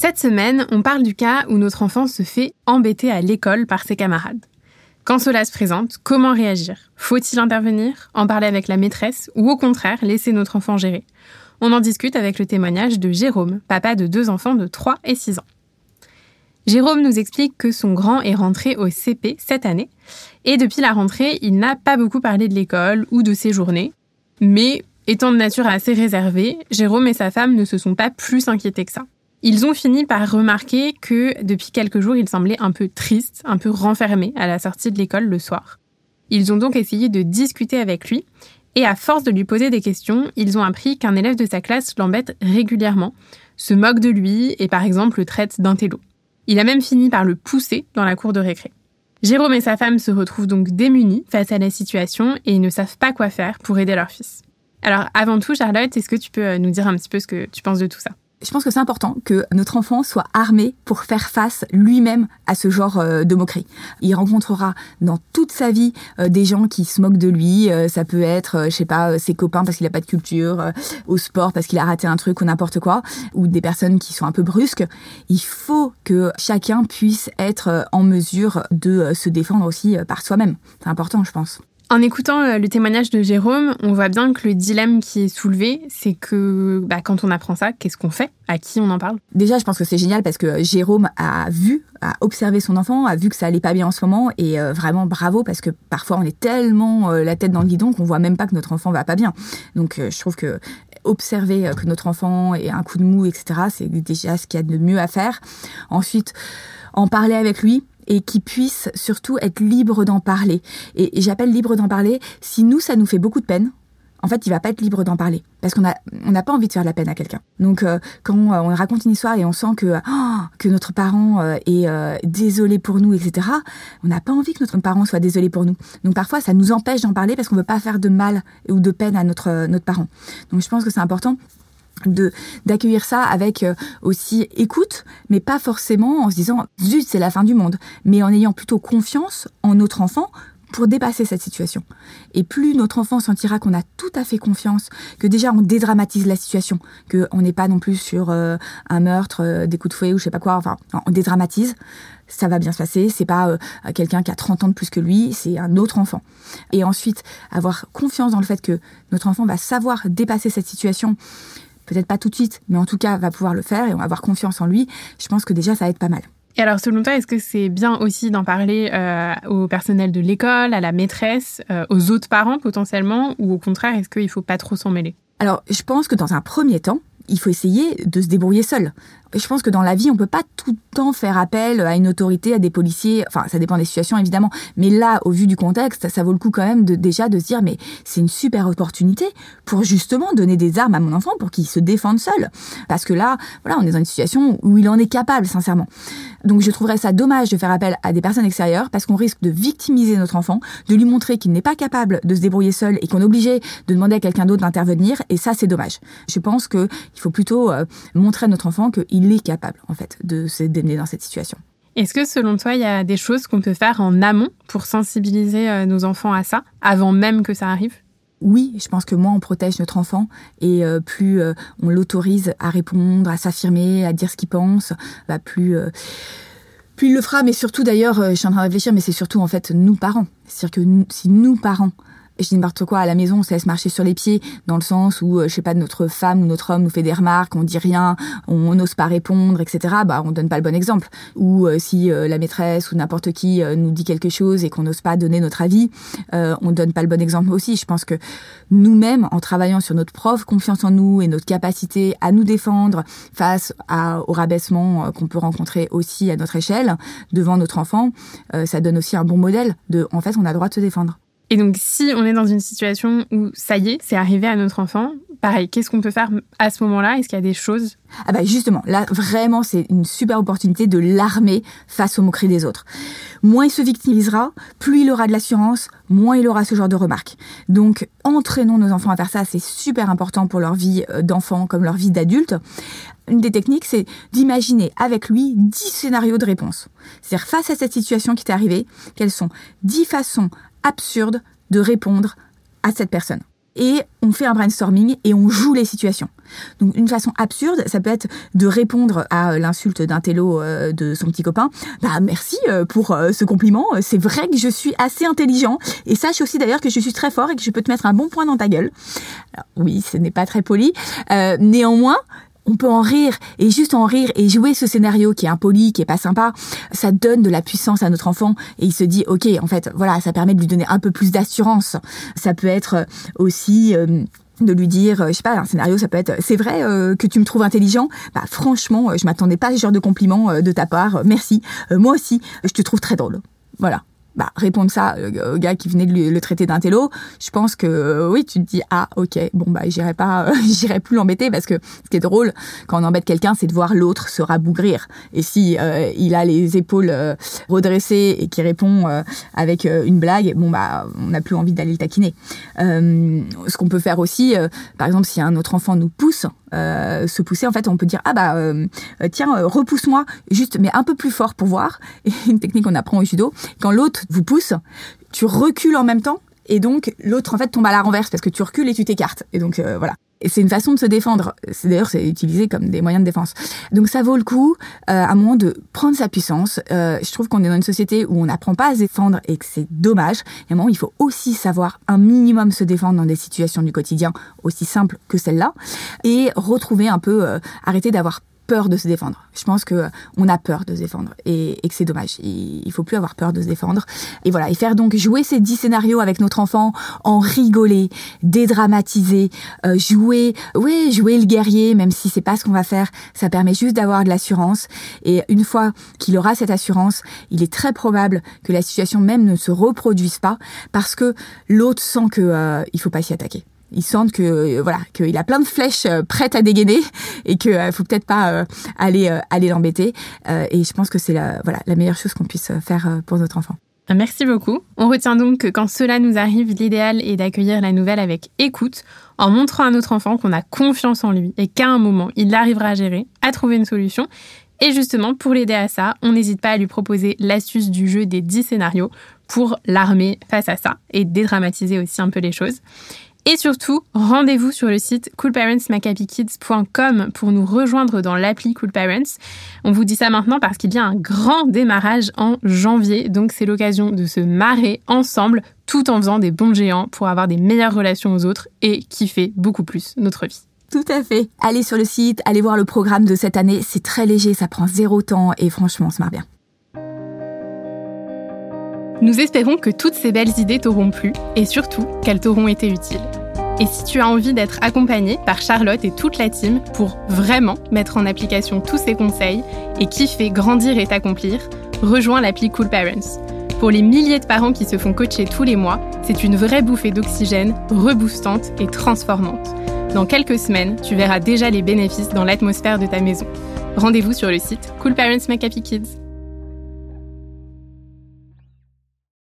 Cette semaine, on parle du cas où notre enfant se fait embêter à l'école par ses camarades. Quand cela se présente, comment réagir? Faut-il intervenir, en parler avec la maîtresse ou au contraire laisser notre enfant gérer? On en discute avec le témoignage de Jérôme, papa de deux enfants de 3 et 6 ans. Jérôme nous explique que son grand est rentré au CP cette année et depuis la rentrée, il n'a pas beaucoup parlé de l'école ou de ses journées. Mais étant de nature assez réservée, Jérôme et sa femme ne se sont pas plus inquiétés que ça. Ils ont fini par remarquer que depuis quelques jours, il semblait un peu triste, un peu renfermé à la sortie de l'école le soir. Ils ont donc essayé de discuter avec lui et à force de lui poser des questions, ils ont appris qu'un élève de sa classe l'embête régulièrement, se moque de lui et par exemple le traite d'intello. Il a même fini par le pousser dans la cour de récré. Jérôme et sa femme se retrouvent donc démunis face à la situation et ils ne savent pas quoi faire pour aider leur fils. Alors avant tout, Charlotte, est-ce que tu peux euh, nous dire un petit peu ce que tu penses de tout ça? Je pense que c'est important que notre enfant soit armé pour faire face lui-même à ce genre euh, de moquerie. Il rencontrera dans toute sa vie euh, des gens qui se moquent de lui. Euh, ça peut être, je sais pas, ses copains parce qu'il a pas de culture, au sport parce qu'il a raté un truc ou n'importe quoi, ou des personnes qui sont un peu brusques. Il faut que chacun puisse être en mesure de se défendre aussi par soi-même. C'est important, je pense. En écoutant euh, le témoignage de Jérôme, on voit bien que le dilemme qui est soulevé, c'est que bah, quand on apprend ça, qu'est-ce qu'on fait? À qui on en parle? Déjà, je pense que c'est génial parce que Jérôme a vu, a observé son enfant, a vu que ça allait pas bien en ce moment et euh, vraiment bravo parce que parfois on est tellement euh, la tête dans le guidon qu'on voit même pas que notre enfant va pas bien. Donc je trouve que observer que notre enfant ait un coup de mou, etc., c'est déjà ce qu'il y a de mieux à faire. Ensuite, en parler avec lui, et qui puisse surtout être libre d'en parler. Et, j'appelle libre d'en parler, si nous, ça nous fait beaucoup de peine, en fait, il va pas être libre d'en parler parce qu'on a on n'a pas envie de faire de la peine à quelqu'un. Donc euh, quand euh, on raconte une histoire et on sent que oh, que notre parent euh, est désolé pour nous, etc. On n'a pas envie que notre parent soit désolé pour nous. Donc parfois, ça nous empêche d'en parler parce qu'on veut pas faire de mal ou de peine à notre notre parent. Donc je pense que c'est important de d'accueillir ça avec euh, aussi écoute, mais pas forcément en se disant zut c'est la fin du monde, mais en ayant plutôt confiance en notre enfant pour dépasser cette situation. Et plus notre enfant sentira qu'on a tout à fait confiance, que déjà on dédramatise la situation, que on n'est pas non plus sur euh, un meurtre, euh, des coups de fouet ou je sais pas quoi, enfin on dédramatise, ça va bien se passer, c'est pas quelqu'un qui a 30 ans de plus que lui, c'est un autre enfant. Et ensuite, avoir confiance dans le fait que notre enfant va savoir dépasser cette situation peut-être pas tout de suite, mais en tout cas va pouvoir le faire et on va avoir confiance en lui, je pense que déjà ça va être pas mal. Et alors, selon toi, est-ce que c'est bien aussi d'en parler euh, au personnel de l'école, à la maîtresse, euh, aux autres parents potentiellement, ou au contraire, est-ce qu'il faut pas trop s'en mêler? Alors, je pense que dans un premier temps, il faut essayer de se débrouiller seul. Je pense que dans la vie, on peut pas tout le temps faire appel à une autorité, à des policiers. Enfin, ça dépend des situations évidemment. Mais là, au vu du contexte, ça vaut le coup quand même de déjà de se dire, mais c'est une super opportunité pour justement donner des armes à mon enfant pour qu'il se défende seul. Parce que là, voilà, on est dans une situation où il en est capable, sincèrement. Donc, je trouverais ça dommage de faire appel à des personnes extérieures parce qu'on risque de victimiser notre enfant, de lui montrer qu'il n'est pas capable de se débrouiller seul et qu'on est obligé de demander à quelqu'un d'autre d'intervenir. Et ça, c'est dommage. Je pense que il faut plutôt euh, montrer à notre enfant qu'il il est capable, en fait, de se démener dans cette situation. Est-ce que selon toi, il y a des choses qu'on peut faire en amont pour sensibiliser euh, nos enfants à ça, avant même que ça arrive? Oui, je pense que moins on protège notre enfant et euh, plus euh, on l'autorise à répondre, à s'affirmer, à dire ce qu'il pense, bah, plus plus il le fera. Mais surtout d'ailleurs, je suis en train de réfléchir, mais c'est surtout en fait nous parents. C'est-à-dire que si nous parents je dis n'importe quoi, à la maison, on se laisse marcher sur les pieds, dans le sens où, euh, je sais pas, notre femme ou notre homme nous fait des remarques, on dit rien, on n'ose pas répondre, etc., bah, on donne pas le bon exemple. Ou euh, si euh, la maîtresse ou n'importe qui nous dit quelque chose et qu'on n'ose pas donner notre avis, on donne pas le bon exemple aussi. Je pense que nous-mêmes, en travaillant sur notre propre confiance en nous et notre capacité à nous défendre face à, au rabaissement qu'on peut rencontrer aussi à notre échelle, devant notre enfant, ça donne aussi un bon modèle de, en fait, on a le droit de se défendre. Et donc, si on est dans une situation où ça y est, c'est arrivé à notre enfant, pareil, qu'est-ce qu'on peut faire à ce moment-là? Est-ce qu'il y a des choses? Ah bah justement, là vraiment c'est une super opportunité de l'armer face aux moqueries des autres. Moins il se victimisera, plus il aura de l'assurance, moins il aura ce genre de remarques. Donc entraînons nos enfants à faire ça, c'est super important pour leur vie euh, d'enfant comme leur vie d'adulte. Une des techniques, c'est d'imaginer avec lui 10 scénarios de réponse. C'est-à-dire face à cette situation qui t'est arrivée, quelles sont 10 façons absurdes de répondre à cette personne et on fait un brainstorming et on joue les situations. Donc une façon absurde, ça peut être de répondre à l'insulte d'un télo euh, de son petit copain. Bah merci euh, pour euh, ce compliment. C'est vrai que je suis assez intelligent et sache aussi d'ailleurs que je suis très fort et que je peux te mettre un bon point dans ta gueule. oui, ce n'est pas très poli. néanmoins, on peut en rire et juste en rire et jouer ce scénario qui est impoli, qui est pas sympa, ça donne de la puissance à notre enfant et il se dit ok en fait voilà ça permet de lui donner un peu plus d'assurance. Ça peut être aussi euh, de lui dire, je sais pas, un scénario, ça peut être, c'est vrai euh, que tu me trouves intelligent? Bah franchement, je m'attendais pas à ce genre de compliment euh, de ta part. Merci. moi aussi, je te trouve très drôle. Voilà bah, répondre ça euh, au gars qui venait de le traiter d'un télo, je pense que euh, oui, tu te dis ah ok, bon bah j'irai pas, euh, j'irai plus l'embêter parce que ce qui est drôle quand on embête quelqu'un, c'est de voir l'autre se rabougrir. Et si il a les épaules redressées et qui répond avec une blague, bon bah on n'a plus envie d'aller le taquiner. ce qu'on peut faire aussi, par exemple, si un autre enfant nous pousse, se pousser, en fait, on peut dire ah bah tiens repousse-moi juste mais un peu plus fort pour voir. Une technique qu'on apprend au judo, quand l'autre vous pousse, tu recules en même temps et donc l'autre en fait tombe à la renverse parce que tu recules et tu t'écartes. Et donc euh, voilà. C'est une façon de se défendre. C'est d'ailleurs c'est utilisé comme des moyens de défense. Donc ça vaut le coup euh, à un moment de prendre sa puissance. Euh, je trouve qu'on est dans une société où on n'apprend pas à se défendre et que c'est dommage. Et à un moment il faut aussi savoir un minimum se défendre dans des situations du quotidien aussi simples que celle-là et retrouver un peu arrêter d'avoir peur de se défendre. Je pense que on a peur de se défendre et, que c'est dommage. Il, il faut plus avoir peur de se défendre. Et voilà, et faire donc jouer ces dix scénarios avec notre enfant, en rigoler, dédramatiser, euh, jouer, oui, jouer le guerrier, même si c'est pas ce qu'on va faire. Ça permet juste d'avoir de l'assurance. Et une fois qu'il aura cette assurance, il est très probable que la situation même ne se reproduise pas parce que l'autre sent que euh, il faut pas s'y attaquer il sent que euh, voilà qu'il a plein de flèches euh, prêtes à dégainer et qu'il euh, faut peut-être pas aller aller l'embêter et je pense que c'est la voilà la meilleure chose qu'on puisse faire pour notre enfant. Merci beaucoup. On retient donc que quand cela nous arrive, l'idéal est d'accueillir la nouvelle avec écoute, en montrant à notre enfant qu'on a confiance en lui et qu'à un moment, il arrivera à gérer, à trouver une solution. Et justement, pour l'aider à ça, on n'hésite pas à lui proposer l'astuce du jeu des 10 scénarios pour l'armer face à ça et dédramatiser aussi un peu les choses. Et surtout, rendez-vous sur le site coolparentsmacapykids.com pour nous rejoindre dans l'appli Cool Parents. On vous dit ça maintenant parce qu'il y a un grand démarrage en janvier, donc c'est l'occasion de se marrer ensemble tout en faisant des bons géants pour avoir des meilleures relations aux autres et kiffer beaucoup plus notre vie. Tout à fait. Allez sur le site, allez voir le programme de cette année, c'est très léger, ça prend zéro temps et franchement, on se marre bien. Nous espérons que toutes ces belles idées t'auront plu et surtout qu'elles t'auront été utiles. Et si tu as envie d'être accompagné par Charlotte et toute la team pour vraiment mettre en application tous ces conseils et kiffer grandir et t'accomplir, rejoins l'appli Cool Parents. Pour les milliers de parents qui se font coacher tous les mois, c'est une vraie bouffée d'oxygène, reboostante et transformante. Dans quelques semaines, tu verras déjà les bénéfices dans l'atmosphère de ta maison. Rendez-vous sur le site Cool Parents Kids.